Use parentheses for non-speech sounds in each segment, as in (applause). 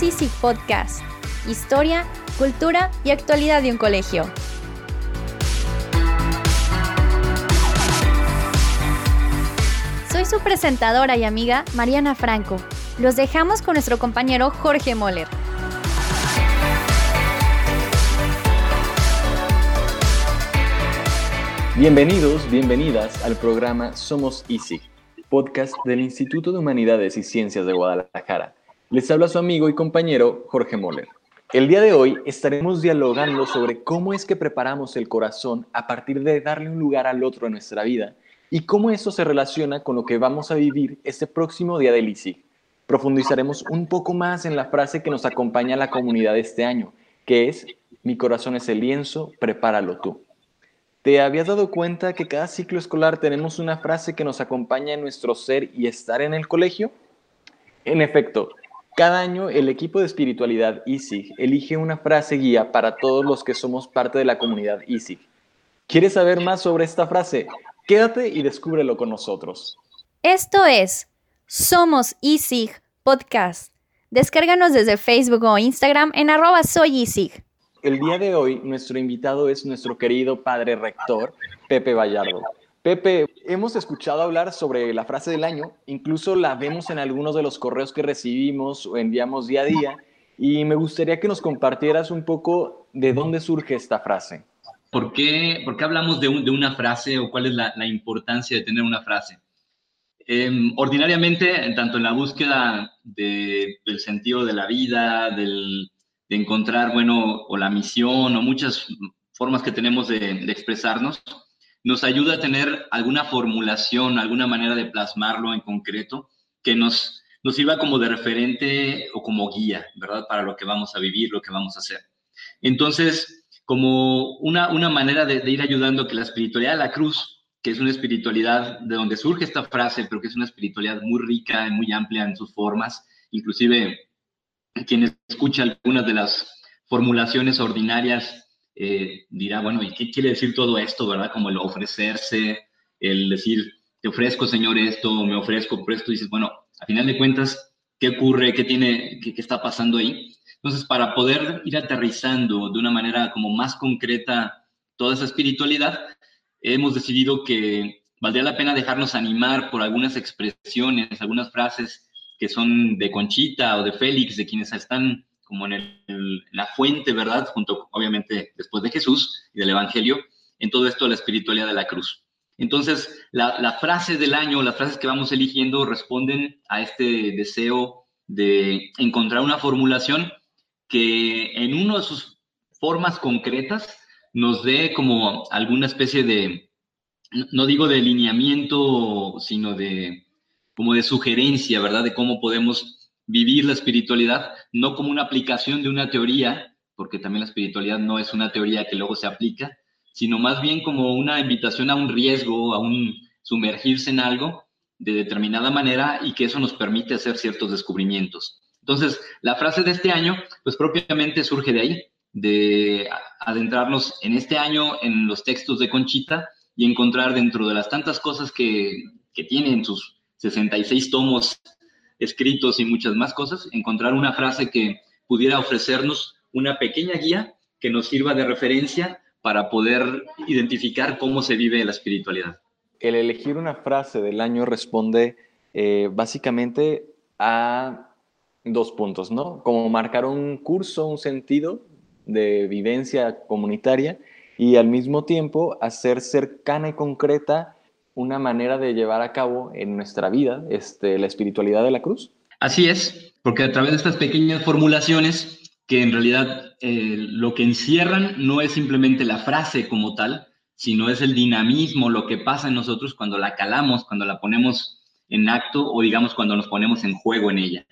Somos Easy Podcast. Historia, cultura y actualidad de un colegio. Soy su presentadora y amiga Mariana Franco. Los dejamos con nuestro compañero Jorge Moller. Bienvenidos, bienvenidas al programa Somos ISIG, podcast del Instituto de Humanidades y Ciencias de Guadalajara. Les habla su amigo y compañero Jorge Moller. El día de hoy estaremos dialogando sobre cómo es que preparamos el corazón a partir de darle un lugar al otro en nuestra vida y cómo eso se relaciona con lo que vamos a vivir este próximo día del ISIG. Profundizaremos un poco más en la frase que nos acompaña a la comunidad este año, que es, mi corazón es el lienzo, prepáralo tú. ¿Te habías dado cuenta que cada ciclo escolar tenemos una frase que nos acompaña en nuestro ser y estar en el colegio? En efecto, cada año el equipo de espiritualidad ISIG elige una frase guía para todos los que somos parte de la comunidad ISIG. ¿Quieres saber más sobre esta frase? Quédate y descúbrelo con nosotros. Esto es Somos ISIG Podcast. Descárganos desde Facebook o Instagram en arroba soy ISIG. El día de hoy nuestro invitado es nuestro querido padre rector, Pepe Vallardo. Pepe, hemos escuchado hablar sobre la frase del año, incluso la vemos en algunos de los correos que recibimos o enviamos día a día, y me gustaría que nos compartieras un poco de dónde surge esta frase. ¿Por qué, por qué hablamos de, una frase o cuál es la, importancia de tener una frase? Em, ordinariamente, tanto en la búsqueda del sentido de la vida, del, de encontrar, bueno, o la misión o muchas formas que tenemos de, expresarnos, nos ayuda a tener alguna formulación, alguna manera de plasmarlo en concreto que nos, nos sirva como de referente o como guía, ¿verdad? Para lo que vamos a vivir, lo que vamos a hacer. Entonces, como una, una manera de, de ir ayudando que la espiritualidad de la cruz, que es una espiritualidad de donde surge esta frase, pero que es una espiritualidad muy rica y muy amplia en sus formas, inclusive quien escucha algunas de las formulaciones ordinarias eh, dirá, bueno, ¿y qué quiere decir todo esto, verdad? Como el ofrecerse, el decir, te ofrezco, Señor, esto, me ofrezco por esto, dices, bueno, a final de cuentas, ¿qué ocurre? ¿Qué tiene, qué, qué está pasando ahí? Entonces, para poder ir aterrizando de una manera como más concreta toda esa espiritualidad, hemos decidido que valdría la pena dejarnos animar por algunas expresiones, algunas frases que son de Conchita o de Félix, de quienes están como en, la fuente, ¿verdad? Junto, obviamente, después de Jesús y del Evangelio, en todo esto la espiritualidad de la cruz. Entonces, la, frase del año, las frases que vamos eligiendo responden a este deseo de encontrar una formulación que en una de sus formas concretas nos dé como alguna especie de, no digo de lineamiento, sino de, como de sugerencia, ¿verdad? De cómo podemos vivir la espiritualidad, no como una aplicación de una teoría, porque también la espiritualidad no es una teoría que luego se aplica, sino más bien como una invitación a un riesgo, a un sumergirse en algo de determinada manera y que eso nos permite hacer ciertos descubrimientos. Entonces, la frase de este año, pues propiamente surge de ahí, de adentrarnos en este año en los textos de Conchita y encontrar dentro de las tantas cosas que, que tiene en sus 66 tomos escritos y muchas más cosas, encontrar una frase que pudiera ofrecernos una pequeña guía que nos sirva de referencia para poder identificar cómo se vive la espiritualidad. El elegir una frase del año responde eh, básicamente a dos puntos, ¿no? Como marcar un curso, un sentido de vivencia comunitaria y al mismo tiempo hacer cercana y concreta una manera de llevar a cabo en nuestra vida este, la espiritualidad de la cruz. Así es, porque a través de estas pequeñas formulaciones, que en realidad eh, lo que encierran no es simplemente la frase como tal, sino es el dinamismo, lo que pasa en nosotros cuando la calamos, cuando la ponemos en acto o digamos cuando nos ponemos en juego en ella.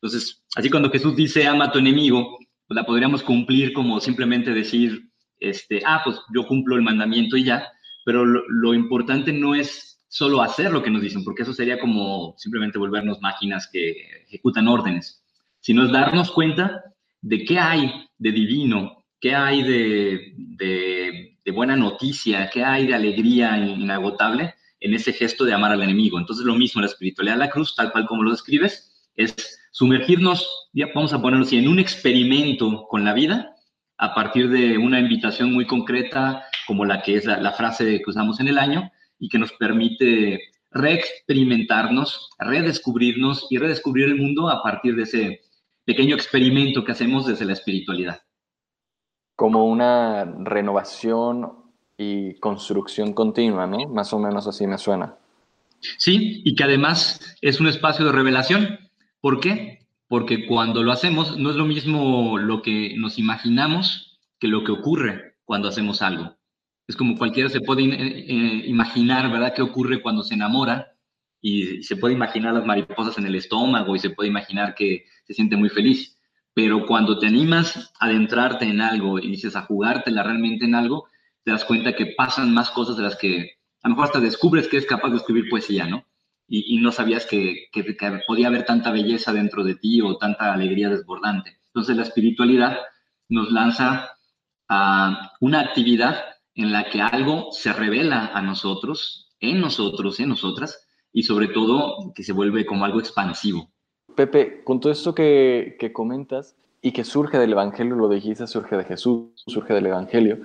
Entonces, así cuando Jesús dice ama a tu enemigo, pues la podríamos cumplir como simplemente decir, este, ah, pues yo cumplo el mandamiento y ya, pero lo, importante no es solo hacer lo que nos dicen, porque eso sería como simplemente volvernos máquinas que ejecutan órdenes, sino es darnos cuenta de qué hay de divino, qué hay de, buena noticia, qué hay de alegría inagotable en ese gesto de amar al enemigo. Entonces lo mismo, la espiritualidad de la cruz, tal cual como lo describes, es sumergirnos, ya vamos a ponerlo así, en un experimento con la vida a partir de una invitación muy concreta como la que es la, frase que usamos en el año y que nos permite reexperimentarnos, redescubrirnos y redescubrir el mundo a partir de ese pequeño experimento que hacemos desde la espiritualidad. Como una renovación y construcción continua, ¿no? Más o menos así me suena. Sí, y que además es un espacio de revelación. ¿Por qué? Porque cuando lo hacemos no es lo mismo lo que nos imaginamos que lo que ocurre cuando hacemos algo. Es como cualquiera se puede eh, eh, imaginar, ¿verdad?, qué ocurre cuando se enamora y se puede imaginar las mariposas en el estómago y se puede imaginar que se siente muy feliz. Pero cuando te animas a adentrarte en algo y dices a jugártela realmente en algo, te das cuenta que pasan más cosas de las que a lo mejor hasta descubres que es capaz de escribir poesía, ¿no? Y, no sabías que, que, podía haber tanta belleza dentro de ti o tanta alegría desbordante. Entonces la espiritualidad nos lanza a una actividad en la que algo se revela a nosotros, en nosotros, en nosotras, y sobre todo que se vuelve como algo expansivo. Pepe, con todo esto que, que comentas y que surge del Evangelio, lo dijiste, surge de Jesús, surge del Evangelio,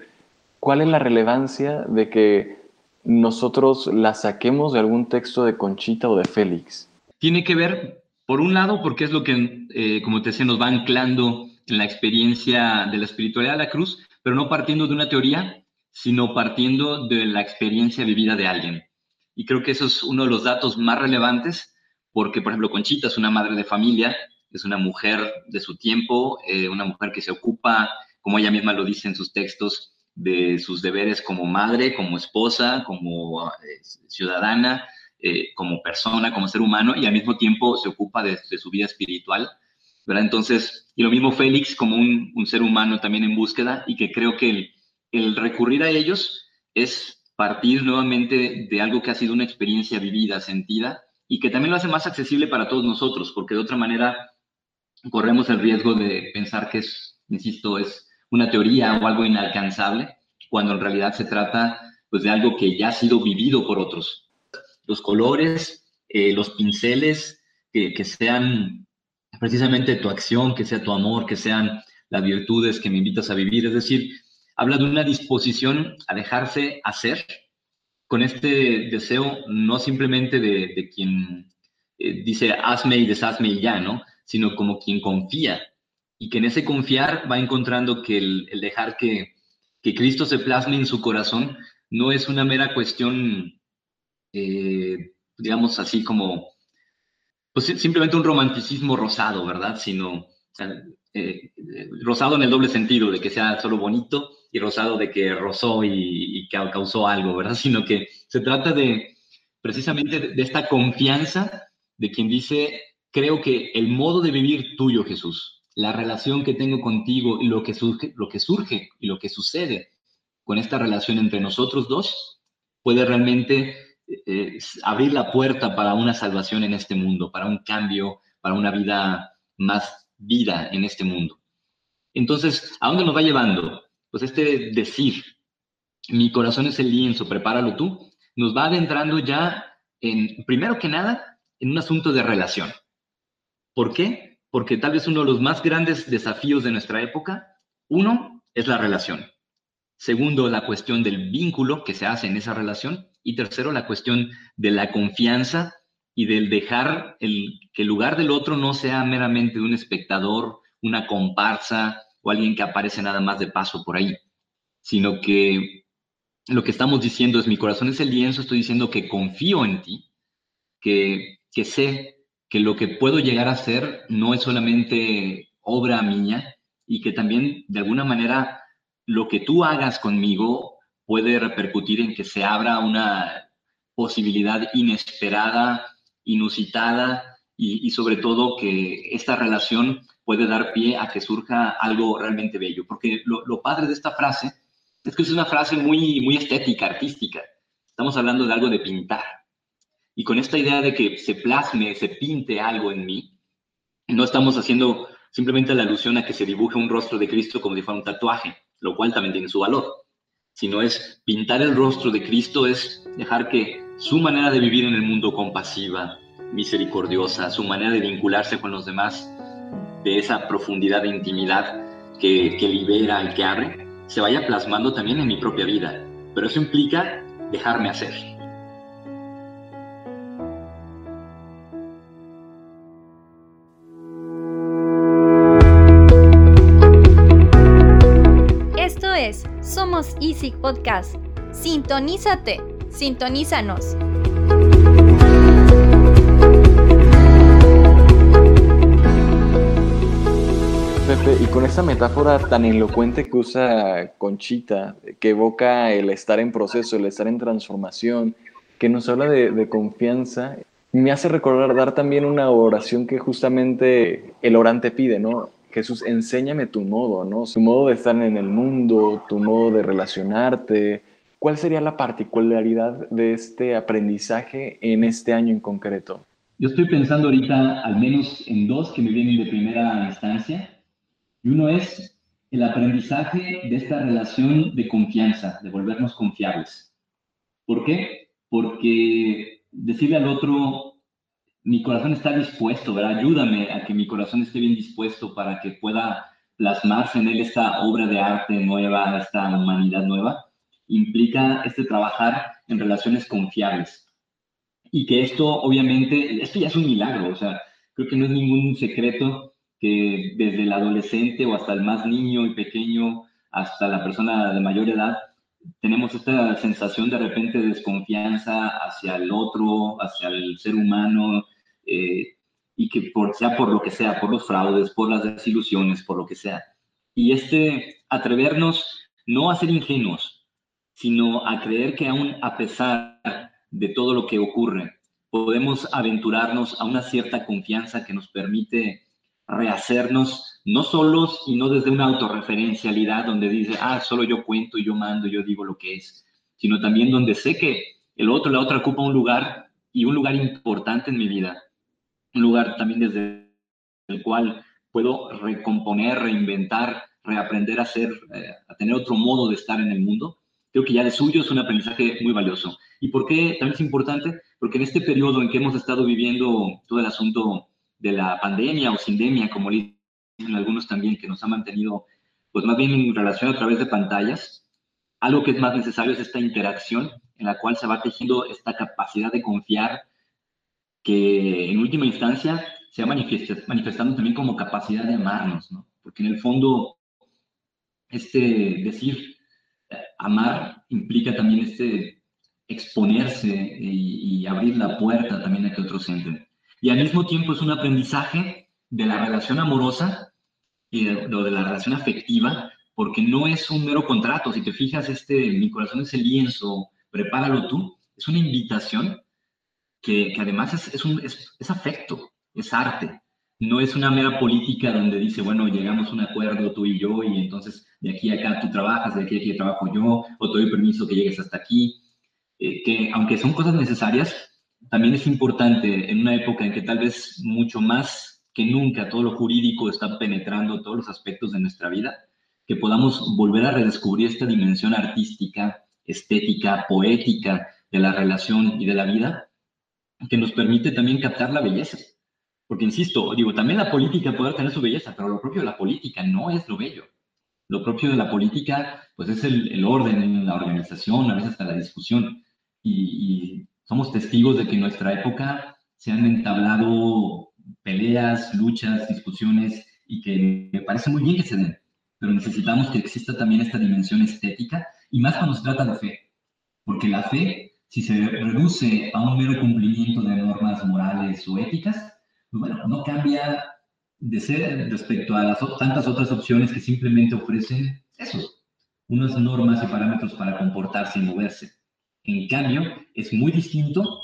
¿cuál es la relevancia de que nosotros la saquemos de algún texto de Conchita o de Félix? Tiene que ver, por un lado, porque es lo que, eh, como te decía, nos va anclando en la experiencia de la espiritualidad de la cruz, pero no partiendo de una teoría, sino partiendo de la experiencia vivida de alguien. Y creo que eso es uno de los datos más relevantes, porque, por ejemplo, Conchita es una madre de familia, es una mujer de su tiempo, eh, una mujer que se ocupa, como ella misma lo dice en sus textos, de sus deberes como madre, como esposa, como eh, ciudadana, eh, como persona, como ser humano, y al mismo tiempo se ocupa de, su vida espiritual. ¿verdad? Entonces, y lo mismo Félix como un, ser humano también en búsqueda, y que creo que el, el recurrir a ellos es partir nuevamente de algo que ha sido una experiencia vivida, sentida, y que también lo hace más accesible para todos nosotros, porque de otra manera corremos el riesgo de pensar que es, insisto, es una teoría o algo inalcanzable, cuando en realidad se trata pues, de algo que ya ha sido vivido por otros. Los colores, eh, los pinceles, que, que sean precisamente tu acción, que sea tu amor, que sean las virtudes que me invitas a vivir. Es decir, habla de una disposición a dejarse hacer con este deseo no simplemente de, quien eh, dice hazme y deshazme y ya, ¿no? Sino como quien confía y que en ese confiar va encontrando que el, dejar que, que, Cristo se plasme en su corazón no es una mera cuestión, eh, digamos así como, pues simplemente un romanticismo rosado, ¿verdad? Sino eh, rosado en el doble sentido, de que sea solo bonito y rosado de que rozó y, y causó algo, ¿verdad? (laughs) Sino que se trata de precisamente de esta confianza de quien dice, creo que el modo de vivir tuyo, Jesús, la relación que tengo contigo lo que surge, lo que surge y lo que sucede con esta relación entre nosotros dos puede realmente eh, abrir la puerta para una salvación en este mundo, para un cambio, para una vida más vida en este mundo. Entonces, ¿a dónde nos va llevando? Pues este decir, mi corazón es el lienzo, prepáralo tú, nos va adentrando ya en, primero que nada, en un asunto de relación. ¿Por qué? porque tal vez uno de los más grandes desafíos de nuestra época, uno, es la relación. Segundo, la cuestión del vínculo que se hace en esa relación. Y tercero, la cuestión de la confianza y del dejar el, que el lugar del otro no sea meramente un espectador, una comparsa o alguien que aparece nada más de paso por ahí, sino que lo que estamos diciendo es mi corazón es el lienzo, estoy diciendo que confío en ti, que, que sé que lo que puedo llegar a ser no es solamente obra mía y que también de alguna manera lo que tú hagas conmigo puede repercutir en que se abra una posibilidad inesperada, inusitada y, sobre todo que esta relación puede dar pie a que surja algo realmente bello. Porque lo, lo padre de esta frase es que es una frase muy, muy estética, artística. Estamos hablando de algo de pintar y con esta idea de que se plasme, se pinte algo en mí, no estamos haciendo simplemente la alusión a que se dibuje un rostro de Cristo como si fuera un tatuaje, lo cual también tiene su valor, sino es pintar el rostro de Cristo, es dejar que su manera de vivir en el mundo compasiva, misericordiosa, su manera de vincularse con los demás, de esa profundidad de intimidad que, libera y que abre, se vaya plasmando también en mi propia vida. Pero eso implica dejarme hacer. Esto es Somos Easy Podcast. Sintonízate, sintonízanos. Pepe, y con esa metáfora tan elocuente que usa Conchita, que evoca el estar en proceso, el estar en transformación, que nos habla de, de confianza, me hace recordar dar también una oración que justamente el orante pide, ¿no? Jesús, enséñame tu modo, ¿no? Tu modo de estar en el mundo, tu modo de relacionarte. ¿Cuál sería la particularidad de este aprendizaje en este año en concreto? Yo estoy pensando ahorita al menos en dos que me vienen de primera instancia. Y uno es el aprendizaje de esta relación de confianza, de volvernos confiables. ¿Por qué? Porque decirle al otro, mi corazón está dispuesto, ¿verdad? Ayúdame a que mi corazón esté bien dispuesto para que pueda plasmarse en él esta obra de arte nueva, esta humanidad nueva, implica este trabajar en relaciones confiables. Y que esto, obviamente, esto ya es un milagro, o sea, creo que no es ningún secreto que desde el adolescente o hasta el más niño y pequeño, hasta la persona de mayor edad, tenemos esta sensación de repente de desconfianza hacia el otro, hacia el ser humano, eh, y que por, sea por lo que sea, por los fraudes, por las desilusiones, por lo que sea. Y este atrevernos no a ser ingenuos, sino a creer que aún a pesar de todo lo que ocurre, podemos aventurarnos a una cierta confianza que nos permite rehacernos, no solos y no desde una autorreferencialidad donde dice, ah, solo yo cuento, yo mando, yo digo lo que es, sino también donde sé que el otro, la otra ocupa un lugar y un lugar importante en mi vida, un lugar también desde el cual puedo recomponer, reinventar, reaprender a ser, eh, a tener otro modo de estar en el mundo. Creo que ya de suyo es un aprendizaje muy valioso. ¿Y por qué también es importante? Porque en este periodo en que hemos estado viviendo todo el asunto de la pandemia o sindemia, como dicen algunos también, que nos ha mantenido, pues más bien en relación a través de pantallas, algo que es más necesario es esta interacción en la cual se va tejiendo esta capacidad de confiar que en última instancia se va manifestando también como capacidad de amarnos, ¿no? Porque en el fondo, este decir amar implica también este exponerse y, y abrir la puerta también a que otros entren y al mismo tiempo es un aprendizaje de la relación amorosa y de, de la relación afectiva, porque no es un mero contrato. Si te fijas, este, mi corazón es el lienzo, prepáralo tú. Es una invitación que, que además es, es, un, es, es afecto, es arte. No es una mera política donde dice, bueno, llegamos a un acuerdo tú y yo y entonces de aquí a acá tú trabajas, de aquí a aquí trabajo yo, o te doy permiso que llegues hasta aquí. Eh, que aunque son cosas necesarias, también es importante en una época en que tal vez mucho más que nunca todo lo jurídico está penetrando todos los aspectos de nuestra vida, que podamos volver a redescubrir esta dimensión artística, estética, poética de la relación y de la vida, que nos permite también captar la belleza. Porque, insisto, digo, también la política puede tener su belleza, pero lo propio de la política no es lo bello. Lo propio de la política, pues es el, el orden, la organización, a veces hasta la discusión. Y, y somos testigos de que en nuestra época se han entablado peleas, luchas, discusiones y que me parece muy bien que se den, pero necesitamos que exista también esta dimensión estética y más cuando se trata de fe, porque la fe, si se reduce a un mero cumplimiento de normas morales o éticas, pues bueno, no cambia de ser respecto a las tantas otras opciones que simplemente ofrecen eso, unas normas y parámetros para comportarse y moverse. En cambio, es muy distinto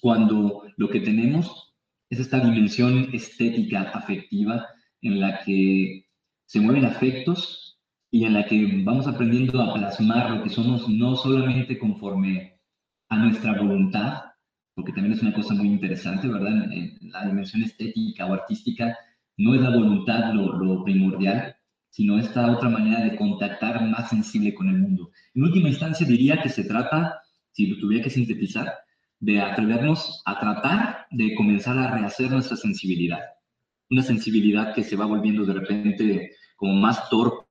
cuando lo que tenemos es esta dimensión estética, afectiva, en la que se mueven afectos y en la que vamos aprendiendo a plasmar lo que somos no solamente conforme a nuestra voluntad, porque también es una cosa muy interesante, ¿verdad? En la dimensión estética o artística no es la voluntad lo, lo primordial, sino esta otra manera de contactar más sensible con el mundo. En última instancia diría que se trata, si lo tuviera que sintetizar, de atrevernos a tratar de comenzar a rehacer nuestra sensibilidad. Una sensibilidad que se va volviendo de repente como más torpe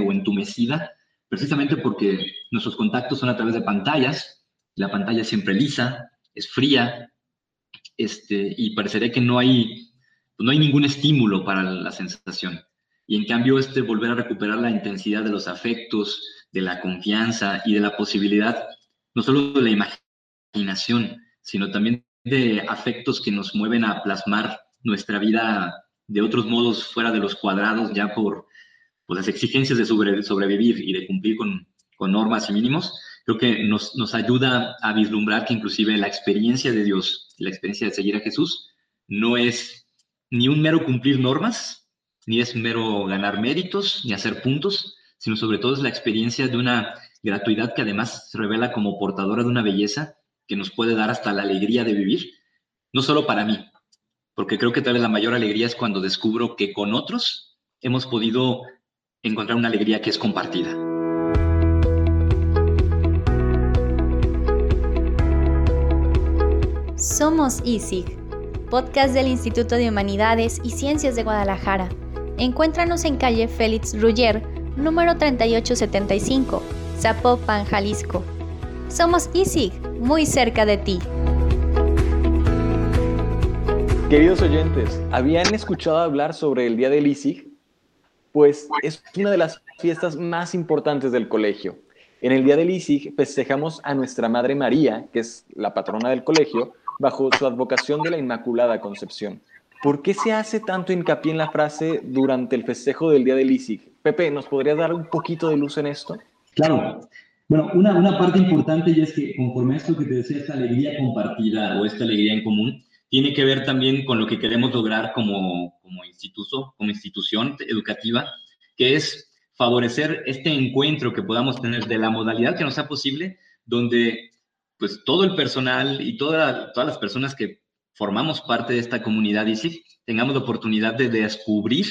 o entumecida, precisamente porque nuestros contactos son a través de pantallas, la pantalla siempre lisa, es fría, este, y parecería que no hay, no hay ningún estímulo para la sensación. Y en cambio, este volver a recuperar la intensidad de los afectos, de la confianza y de la posibilidad, no solo de la imaginación, sino también de afectos que nos mueven a plasmar nuestra vida de otros modos fuera de los cuadrados, ya por, las exigencias de sobrevivir y de cumplir con, con normas y mínimos, creo que nos, nos ayuda a vislumbrar que inclusive la experiencia de Dios, la experiencia de seguir a Jesús, no es ni un mero cumplir normas, ni es mero ganar méritos, ni hacer puntos, sino sobre todo es la experiencia de una gratuidad que además se revela como portadora de una belleza que nos puede dar hasta la alegría de vivir, no solo para mí, porque creo que tal vez la mayor alegría es cuando descubro que con otros hemos podido encontrar una alegría que es compartida. Somos ISIG, podcast del Instituto de Humanidades y Ciencias de Guadalajara Encuéntranos en calle Félix Ruller, número 3875, Zapopan, Jalisco. Somos ISIG, muy cerca de ti. Queridos oyentes, ¿habían escuchado hablar sobre el Día del ISIG? Pues es una de las fiestas más importantes del colegio. En el Día del ISIG festejamos a nuestra Madre María, que es la patrona del colegio, bajo su advocación de la Inmaculada Concepción. ¿Por qué se hace tanto hincapié en la frase durante el festejo del Día del ISIG? Pepe, ¿nos podrías dar un poquito de luz en esto? Claro. Bueno, una, una parte importante y es que conforme a esto que te decía, esta alegría compartida o esta alegría en común, tiene que ver también con lo que queremos lograr como, como, instituto, como institución educativa, que es favorecer este encuentro que podamos tener de la modalidad que nos sea posible, donde pues todo el personal y toda, todas las personas que formamos parte de esta comunidad y sí, tengamos la oportunidad de descubrir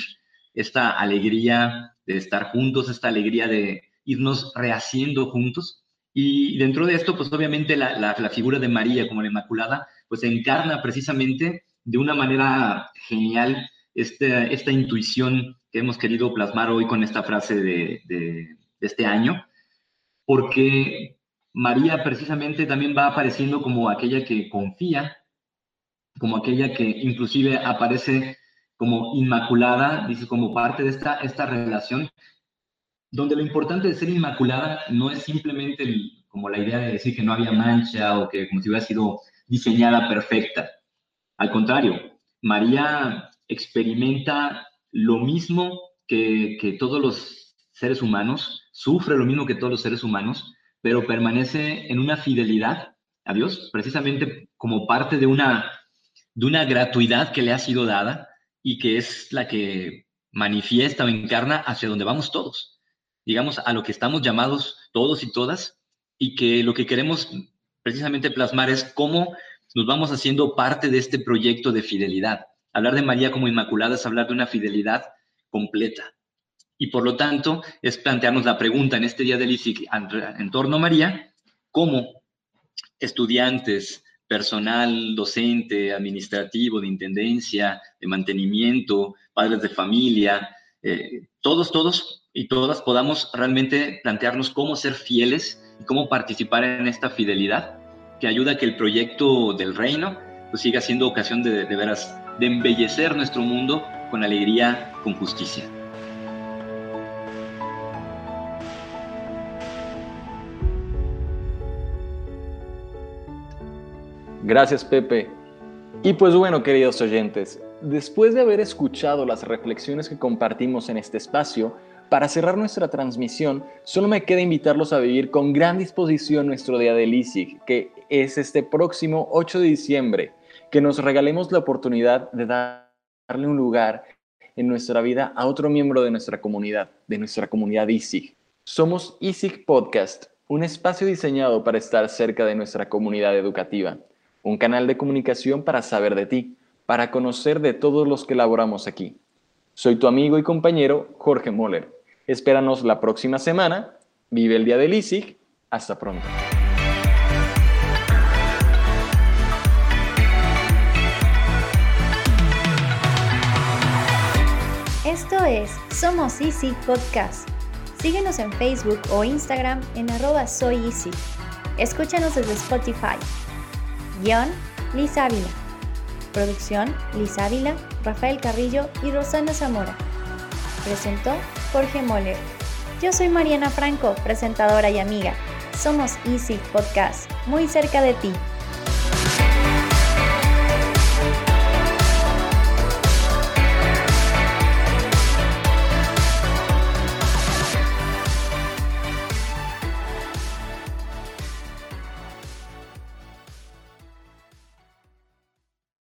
esta alegría de estar juntos, esta alegría de irnos rehaciendo juntos. Y dentro de esto, pues obviamente la, la, figura de María como la Inmaculada, pues encarna precisamente de una manera genial este, esta intuición que hemos querido plasmar hoy con esta frase de, de este año, porque María precisamente también va apareciendo como aquella que confía, como aquella que inclusive aparece como inmaculada, dice, como parte de esta, esta relación, donde lo importante de ser inmaculada no es simplemente como la idea de decir que no había mancha o que como si hubiera sido diseñada perfecta. Al contrario, María experimenta lo mismo que, que todos los seres humanos, sufre lo mismo que todos los seres humanos, pero permanece en una fidelidad a Dios, precisamente como parte de una de una gratuidad que le ha sido dada y que es la que manifiesta o encarna hacia donde vamos todos, digamos, a lo que estamos llamados todos y todas, y que lo que queremos precisamente plasmar es cómo nos vamos haciendo parte de este proyecto de fidelidad. Hablar de María como Inmaculada es hablar de una fidelidad completa. Y por lo tanto, es plantearnos la pregunta en este día del ISIC en torno a María, cómo estudiantes, personal docente, administrativo, de intendencia, de mantenimiento, padres de familia, eh, todos, todos y todas podamos realmente plantearnos cómo ser fieles y cómo participar en esta fidelidad que ayuda a que el proyecto del reino pues, siga siendo ocasión de, de veras de embellecer nuestro mundo con alegría, con justicia. Gracias, Pepe. Y pues bueno, queridos oyentes, después de haber escuchado las reflexiones que compartimos en este espacio, para cerrar nuestra transmisión, solo me queda invitarlos a vivir con gran disposición nuestro día de ISIG, que es este próximo 8 de diciembre, que nos regalemos la oportunidad de darle un lugar en nuestra vida a otro miembro de nuestra comunidad, de nuestra comunidad ISIG. Somos ISIG Podcast, un espacio diseñado para estar cerca de nuestra comunidad educativa un canal de comunicación para saber de ti, para conocer de todos los que laboramos aquí. Soy tu amigo y compañero Jorge Moller. Espéranos la próxima semana. Vive el día del ISIG. Hasta pronto. Esto es Somos Easy Podcast. Síguenos en Facebook o Instagram en arroba soy Easy. Escúchanos desde Spotify. Guión, Liz Ávila. Producción, Liz Ávila, Rafael Carrillo y Rosana Zamora. Presentó Jorge Moller. Yo soy Mariana Franco, presentadora y amiga. Somos Easy Podcast, muy cerca de ti.